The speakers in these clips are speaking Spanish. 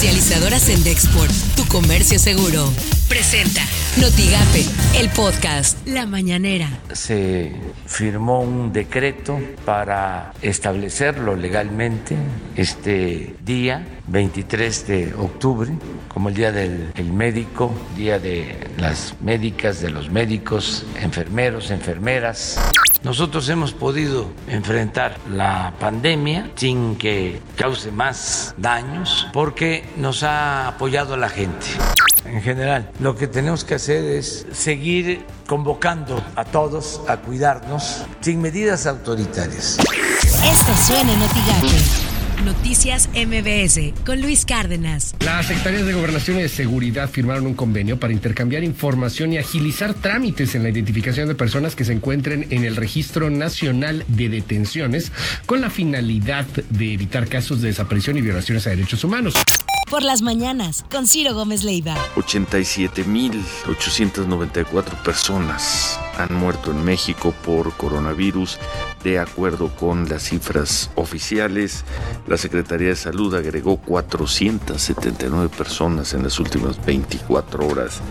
Comercializadoras en Dexport, tu comercio seguro. Presenta Notigape, el podcast La Mañanera. Se firmó un decreto para establecerlo legalmente este día, 23 de octubre, como el Día del el Médico, Día de las médicas, de los médicos, enfermeros, enfermeras. Nosotros hemos podido enfrentar la pandemia sin que cause más daños porque nos ha apoyado la gente. En general, lo que tenemos que hacer es seguir convocando a todos a cuidarnos sin medidas autoritarias. Esto suena en. Noticias MBS con Luis Cárdenas. Las secretarías de Gobernación y de Seguridad firmaron un convenio para intercambiar información y agilizar trámites en la identificación de personas que se encuentren en el Registro Nacional de Detenciones con la finalidad de evitar casos de desaparición y violaciones a derechos humanos. Por las mañanas, con Ciro Gómez Leiva. 87.894 personas han muerto en México por coronavirus, de acuerdo con las cifras oficiales. La Secretaría de Salud agregó 479 personas en las últimas 24 horas.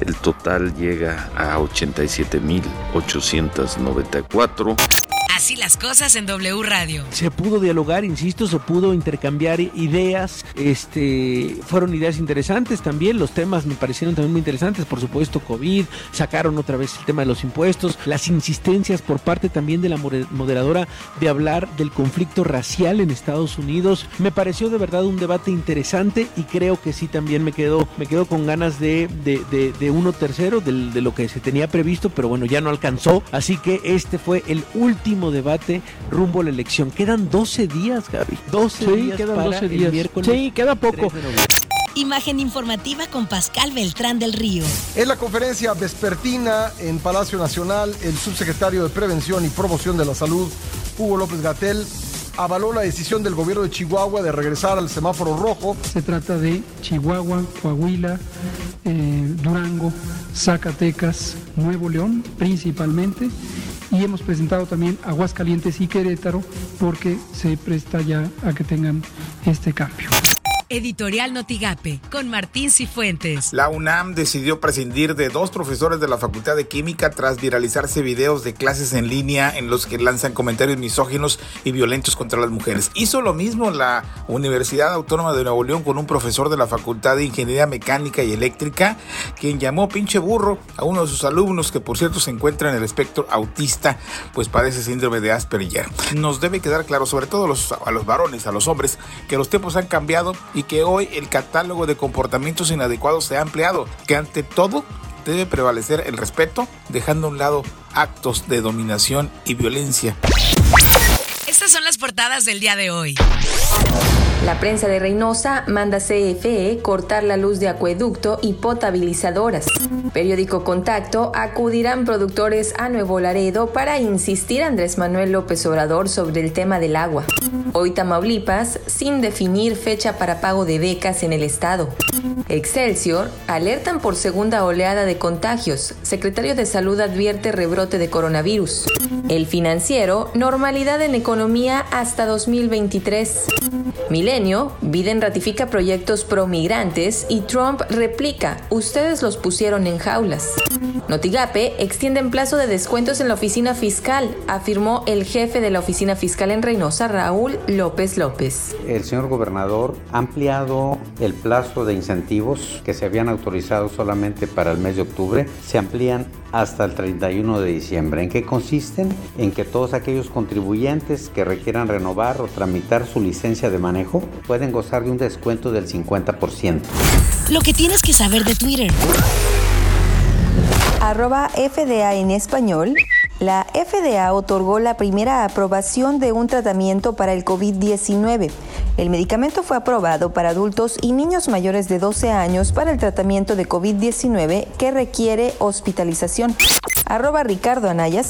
El total llega a 87.894. Así las cosas en W Radio. Se pudo dialogar, insisto, se pudo intercambiar ideas. Este, fueron ideas interesantes también. Los temas me parecieron también muy interesantes. Por supuesto, COVID. Sacaron otra vez el tema de los impuestos. Las insistencias por parte también de la moderadora de hablar del conflicto racial en Estados Unidos. Me pareció de verdad un debate interesante y creo que sí también me quedo, me quedo con ganas de, de, uno tercero de, de lo que se tenía previsto, pero bueno, ya no alcanzó. Así que este fue el último debate rumbo a la elección. Quedan 12 días, Gaby. 12 Sí, días quedan para 12 el días. miércoles Sí, queda poco. 3 de noviembre. Imagen informativa con Pascal Beltrán del Río. En la conferencia vespertina en Palacio Nacional, el subsecretario de Prevención y Promoción de la Salud, Hugo López Gatel, avaló la decisión del gobierno de Chihuahua de regresar al semáforo rojo. Se trata de Chihuahua, Coahuila, eh, Durango, Zacatecas, Nuevo León principalmente. Y hemos presentado también Aguascalientes y Querétaro porque se presta ya a que tengan este cambio. Editorial Notigape con Martín Cifuentes. La UNAM decidió prescindir de dos profesores de la Facultad de Química tras viralizarse videos de clases en línea en los que lanzan comentarios misóginos y violentos contra las mujeres. Hizo lo mismo la Universidad Autónoma de Nuevo León con un profesor de la Facultad de Ingeniería Mecánica y Eléctrica, quien llamó pinche burro a uno de sus alumnos que por cierto se encuentra en el espectro autista, pues padece síndrome de Asperger. Nos debe quedar claro, sobre todo a los, varones, a los hombres, que los tiempos han cambiado que hoy el catálogo de comportamientos inadecuados se ha ampliado, que ante todo debe prevalecer el respeto, dejando a un lado actos de dominación y violencia. Estas son las portadas del día de hoy. La prensa de Reynosa manda CFE cortar la luz de acueducto y potabilizadoras. Periódico Contacto acudirán productores a Nuevo Laredo para insistir Andrés Manuel López Obrador sobre el tema del agua. Hoy Tamaulipas sin definir fecha para pago de becas en el estado. Excelsior alertan por segunda oleada de contagios. Secretario de Salud advierte rebrote de coronavirus. El financiero, normalidad en economía hasta 2023. Milenio, Biden ratifica proyectos pro migrantes y Trump replica, ustedes los pusieron en jaulas. Notigape extiende en plazo de descuentos en la oficina fiscal, afirmó el jefe de la oficina fiscal en Reynosa, Raúl López López. El señor gobernador ha ampliado el plazo de incentivos que se habían autorizado solamente para el mes de octubre, se amplían hasta el 31 de diciembre. ¿En qué consisten? En que todos aquellos contribuyentes que requieran renovar o tramitar su licencia de manejo pueden gozar de un descuento del 50%. Lo que tienes que saber de Twitter. Arroba FDA en español. La FDA otorgó la primera aprobación de un tratamiento para el COVID-19. El medicamento fue aprobado para adultos y niños mayores de 12 años para el tratamiento de COVID-19 que requiere hospitalización. Arroba Ricardo Anaya.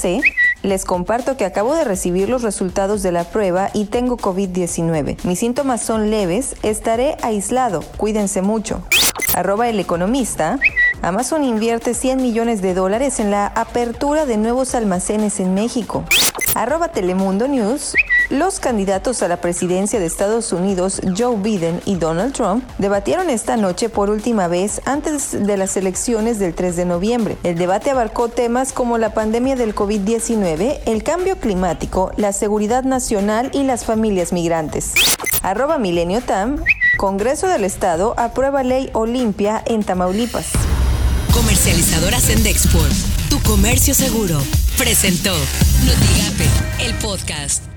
Les comparto que acabo de recibir los resultados de la prueba y tengo COVID-19. Mis síntomas son leves, estaré aislado, cuídense mucho. Arroba el economista. Amazon invierte 100 millones de dólares en la apertura de nuevos almacenes en México. Arroba Telemundo News. Los candidatos a la presidencia de Estados Unidos, Joe Biden y Donald Trump, debatieron esta noche por última vez antes de las elecciones del 3 de noviembre. El debate abarcó temas como la pandemia del COVID-19, el cambio climático, la seguridad nacional y las familias migrantes. Arroba Milenio Tam, Congreso del Estado aprueba ley Olimpia en Tamaulipas. Comercializadoras Sendexport, tu comercio seguro, presentó Notigape, el podcast.